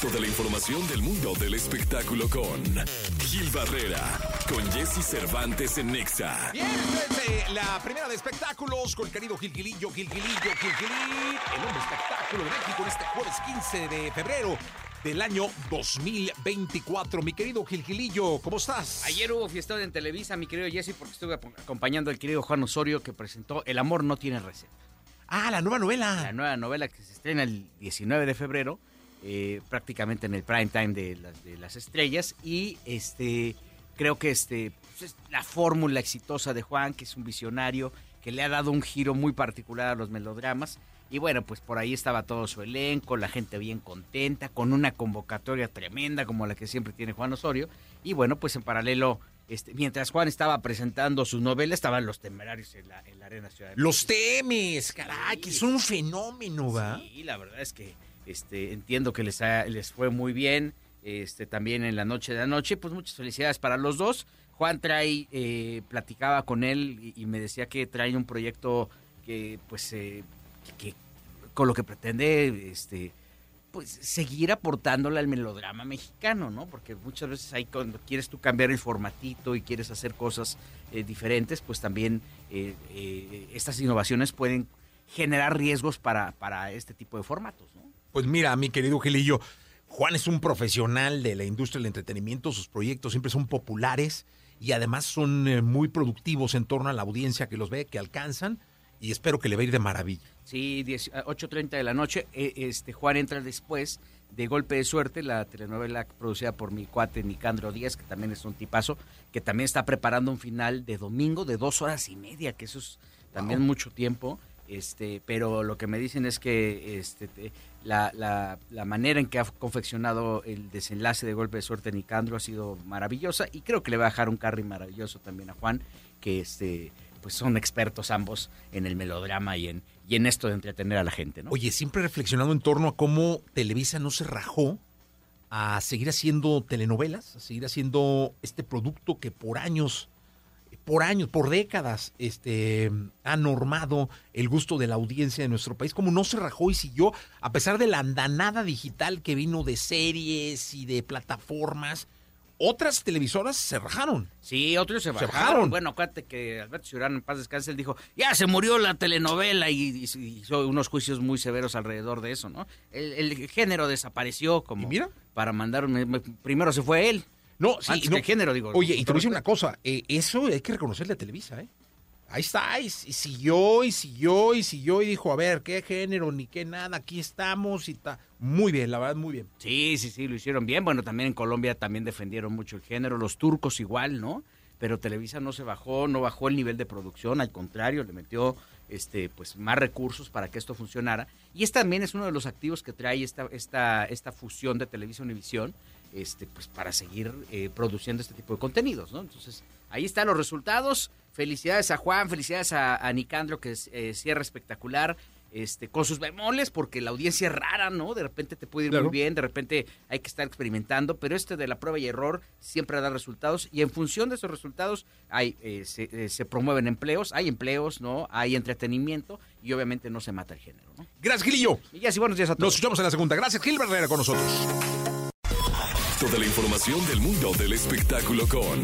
Toda la información del mundo del espectáculo con Gil Barrera, con Jesse Cervantes en Nexa. Bien, desde la primera de espectáculos con el querido Gil Gilillo, Gil Gilillo, Gil Gilillo, el hombre espectáculo de México en este jueves 15 de febrero del año 2024. Mi querido Gil Gilillo, ¿cómo estás? Ayer hubo fiesta en Televisa, mi querido Jesse, porque estuve acompañando al querido Juan Osorio que presentó El amor no tiene receta. Ah, la nueva novela. La nueva novela que se estrena el 19 de febrero, eh, prácticamente en el prime time de las, de las estrellas. Y este creo que este pues, es la fórmula exitosa de Juan, que es un visionario, que le ha dado un giro muy particular a los melodramas. Y bueno, pues por ahí estaba todo su elenco, la gente bien contenta, con una convocatoria tremenda como la que siempre tiene Juan Osorio. Y bueno, pues en paralelo, este, mientras Juan estaba presentando su novela, estaban los temerarios en la, en la Arena Ciudad de Los temes, caray, que es un fenómeno, ¿va? Sí, la verdad es que este, entiendo que les, ha- les fue muy bien. Este, también en la noche de la noche, pues muchas felicidades para los dos. Juan trae, eh, platicaba con él y, me decía que trae un proyecto que, pues, eh, que, que con lo que pretende, este, pues, seguir aportándole al melodrama mexicano, ¿no? Porque muchas veces ahí cuando quieres tú cambiar el formatito y quieres hacer cosas eh, diferentes, pues también eh, eh, estas innovaciones pueden generar riesgos para, para este tipo de formatos, ¿no? Pues mira, mi querido Gilillo, Juan es un profesional de la industria del entretenimiento, sus proyectos siempre son populares y además son eh, muy productivos en torno a la audiencia que los ve, que alcanzan y espero que le va a ir de maravilla. Sí, 10 a 8.30 de la noche. Eh, Este Juan entra después de Golpe de Suerte, la telenovela producida por mi cuate Nicandro Díaz, que también es un tipazo, que también está preparando un final de domingo de dos horas y media, que eso es también Wow. mucho tiempo. Este, pero lo que me dicen es que este, te- la, la- la manera en que ha confeccionado el desenlace de Golpe de Suerte Nicandro ha sido maravillosa y creo que le va a dejar un carry maravilloso también a Juan, que este, pues son expertos ambos en el melodrama y en, esto de entretener a la gente, ¿no? Oye, siempre he reflexionado en torno a cómo Televisa no se rajó a seguir haciendo telenovelas, a seguir haciendo este producto que por años, por años, por décadas, este, ha normado el gusto de la audiencia de nuestro país. Como no se rajó y siguió, a pesar de la andanada digital que vino de series y de plataformas, otras televisoras se rajaron. Sí, otros se bajaron. bajaron. Bueno, acuérdate que Alberto Ciurán, en paz descanse, él dijo, ya se murió la telenovela y, y- hizo unos juicios muy severos alrededor de eso, ¿no? El, el género desapareció como ¿Y mira? para mandar... me- me- primero se fue él. No, sí, Antes no. que género, digo. Oye, y te voy a decir Con una cosa, eh, eso hay que reconocerle a Televisa, ¿eh? Ahí está, y, y siguió, y siguió, y siguió, y dijo, a ver, qué género, ni qué nada, aquí estamos, y está. Muy bien, la verdad, muy bien. Sí, sí, sí, lo hicieron bien. Bueno, también en Colombia también defendieron mucho el género. Los turcos igual, ¿no? Pero Televisa no se bajó, no bajó el nivel de producción, al contrario, le metió este, pues, más recursos para que esto funcionara. Y este también es uno de los activos que trae esta, esta, esta fusión de Televisa Univisión, este, pues, para seguir eh, produciendo este tipo de contenidos, ¿no? Entonces, ahí están los resultados. Felicidades a Juan, felicidades a, a Nicandro, que eh, cierra espectacular. Este, con sus bemoles, porque la audiencia es rara, ¿no? De repente te puede ir Claro. muy bien, de repente hay que estar experimentando, pero este de la prueba y error siempre da resultados y en función de esos resultados hay, eh, se, se promueven empleos, hay empleos, ¿no? Hay entretenimiento y obviamente no se mata el género, ¿no? Gracias, Gilillo. Y ya sí, buenos días a Nos todos. escuchamos en la segunda. Gracias, Gil con nosotros. Toda la información del mundo del espectáculo con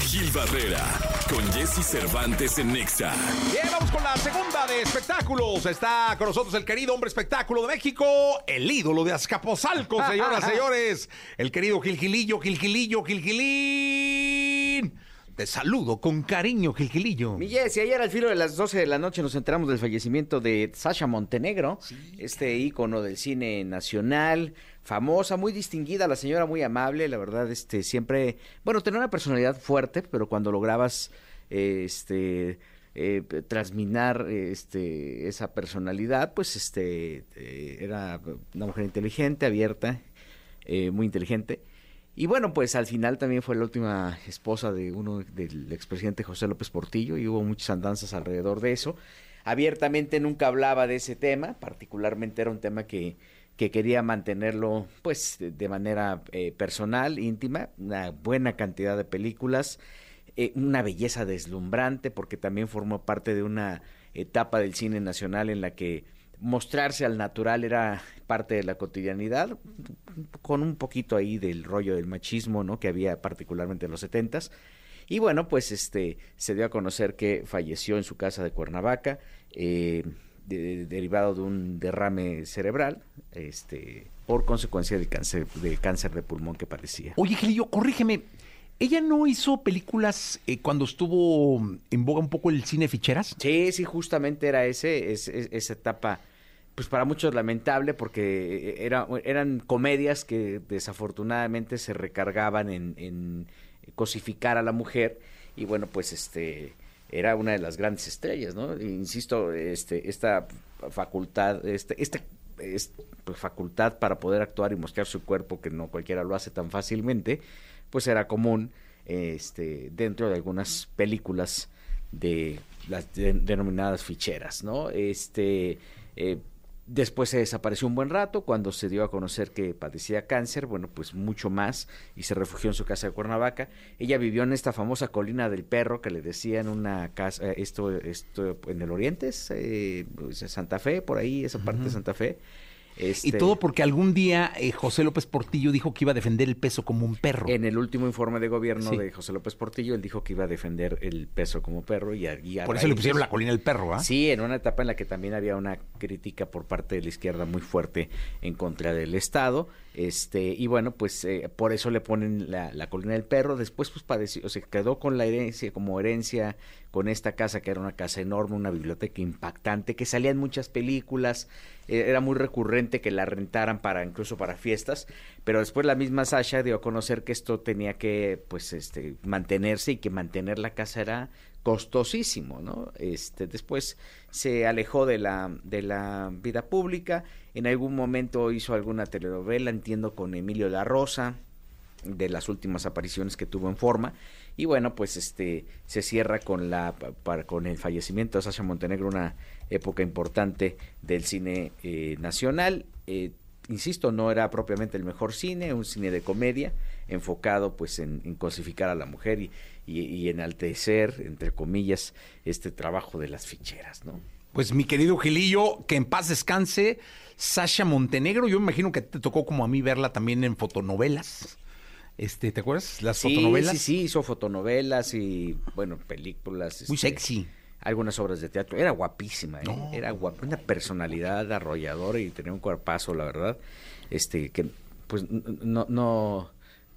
Gil Barrera, con Jesse Cervantes en Nexa. Bien, vamos con la segunda de espectáculos. Está con nosotros el querido hombre espectáculo de México, el ídolo de Azcapotzalco, señoras, señores. El querido Gil Gilillo, Gil Gilillo, Gil Gilín. Te saludo con cariño, Gil Gilillo. Mi Jessy, ayer al filo de las 12 de la noche nos enteramos del fallecimiento de Sasha Montenegro, este ícono del cine nacional, famosa, muy distinguida, la señora muy amable, la verdad, este, siempre, bueno, tenía una personalidad fuerte, pero cuando lograbas, eh, este, eh, transminar este, esa personalidad, pues, este, eh, era una mujer inteligente, abierta, eh, muy inteligente. Y bueno, pues al final también fue la última esposa de uno del expresidente José López Portillo y hubo muchas andanzas alrededor de eso. Abiertamente nunca hablaba de ese tema, particularmente era un tema que, que quería mantenerlo pues de, manera eh, personal, íntima, una buena cantidad de películas, eh, una belleza deslumbrante porque también formó parte de una etapa del cine nacional en la que mostrarse al natural era parte de la cotidianidad, con un poquito ahí del rollo del machismo, ¿no? Que había particularmente en los setentas. Y bueno, pues este se dio a conocer que falleció en su casa de Cuernavaca, eh, de- derivado de un derrame cerebral, este, por consecuencia del cáncer, del cáncer de pulmón que padecía. Oye, Gilillo, corrígeme. ¿Ella no hizo películas eh, cuando estuvo en boga un poco el cine ficheras? Sí, sí, justamente era ese, es- es- esa etapa, pues para muchos lamentable porque era, eran comedias que desafortunadamente se recargaban en, cosificar a la mujer y bueno, pues este era una de las grandes estrellas, ¿no? E insisto, este, esta facultad, este, esta es- pues, facultad para poder actuar y mostrar su cuerpo, que no cualquiera lo hace tan fácilmente, pues era común este, dentro de algunas películas de las de- denominadas ficheras, ¿no? Este, eh, después se desapareció un buen rato, cuando se dio a conocer que padecía cáncer, bueno, pues mucho más, y se refugió en su casa de Cuernavaca. Ella vivió en esta famosa colina del perro que le decían una casa, eh, esto, esto en el oriente, es, eh, pues, Santa Fe, por ahí, esa parte de Santa Fe. Y Este, todo porque algún día eh, José López Portillo dijo que iba a defender el peso como un perro. En el último informe de gobierno Sí. de José López Portillo, él dijo que iba a defender el peso como perro y y Por eso le pusieron la colina del perro, ¿ah? Sí, en una etapa en la que también había una crítica por parte de la izquierda muy fuerte en contra del Estado. Este, y bueno, pues eh, por eso le ponen la, la colina del perro. Después, pues padeció, o sea, quedó con la herencia, como herencia, con esta casa que era una casa enorme, una biblioteca impactante, que salían muchas películas, eh, era muy recurrente que la rentaran para, incluso para fiestas, pero después la misma Sasha dio a conocer que esto tenía que, pues, este, mantenerse y que mantener la casa era costosísimo, ¿no? Este, después se alejó de la, de la vida pública, en algún momento hizo alguna telenovela, entiendo, con Emilio La Rosa, de las últimas apariciones que tuvo en forma, y bueno, pues este, se cierra con la, pa- para, con el fallecimiento de Sasha Montenegro, una época importante del cine eh, nacional, eh, insisto, no era propiamente el mejor cine, un cine de comedia, enfocado pues en, cosificar a la mujer y, y, y entre comillas, este trabajo de las ficheras, ¿no? Pues mi querido Gilillo, que en paz descanse. Sasha Montenegro, yo me imagino que te tocó como a mí verla también en fotonovelas. Este, ¿te acuerdas? Las Sí, fotonovelas. sí, sí, hizo fotonovelas y, bueno, películas. Muy este, sexy. Algunas obras de teatro. Era guapísima, ¿eh? No. Era guapa, una personalidad arrolladora y tenía un cuerpazo, la verdad. Este, que, pues, no, no,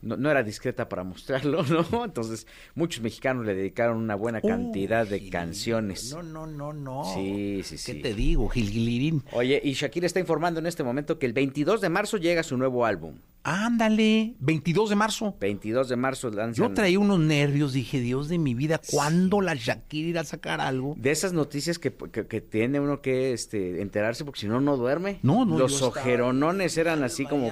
no, no era discreta para mostrarlo, ¿no? Entonces, muchos mexicanos le dedicaron una buena cantidad de canciones. No, no, no, no. Sí, sí, ¿Qué sí. te digo, Gilgilirín? Oye, y Shakira está informando en este momento que el 22 de marzo llega su nuevo álbum. Ándale, 22 de marzo. 22 de marzo lanzan... Yo traía unos nervios, dije, Dios de mi vida, ¿cuándo la Shakira irá a sacar algo? De esas noticias que, que- que tiene uno que este, enterarse porque si no, no duerme. No, no, Los estaba- ojeronones eran así como...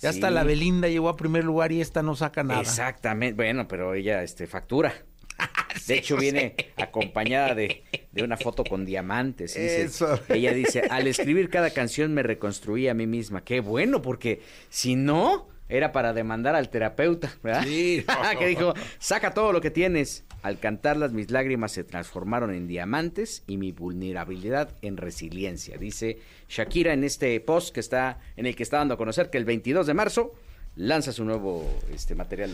ya Sí, hasta la Belinda llegó a primer lugar y esta no saca nada. Exactamente. Bueno, pero ella este, factura. De hecho, viene acompañada de, de una foto con diamantes. Dice- Eso. Ella dice, al escribir cada canción me reconstruí a mí misma. Qué bueno, porque si no, era para demandar al terapeuta, ¿verdad? Sí. que dijo, saca todo lo que tienes. Al cantarlas, mis lágrimas se transformaron en diamantes y mi vulnerabilidad en resiliencia. Dice Shakira en este post que está, en el que está dando a conocer que el 22 de marzo lanza su nuevo este material.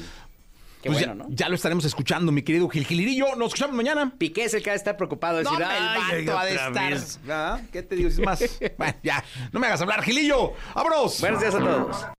Qué Pues bueno, ya, ¿no? ya lo estaremos escuchando, mi querido Gilgilirillo. Nos escuchamos mañana. Piqué es el que va a estar preocupado de No, decir, hombre, "Ay, el vato ha de estar. vez". ¿verdad? ¿Qué te digo? Es más, bueno, ya, no me hagas hablar, Gilillo. ¡Vámonos! Buenos días a todos.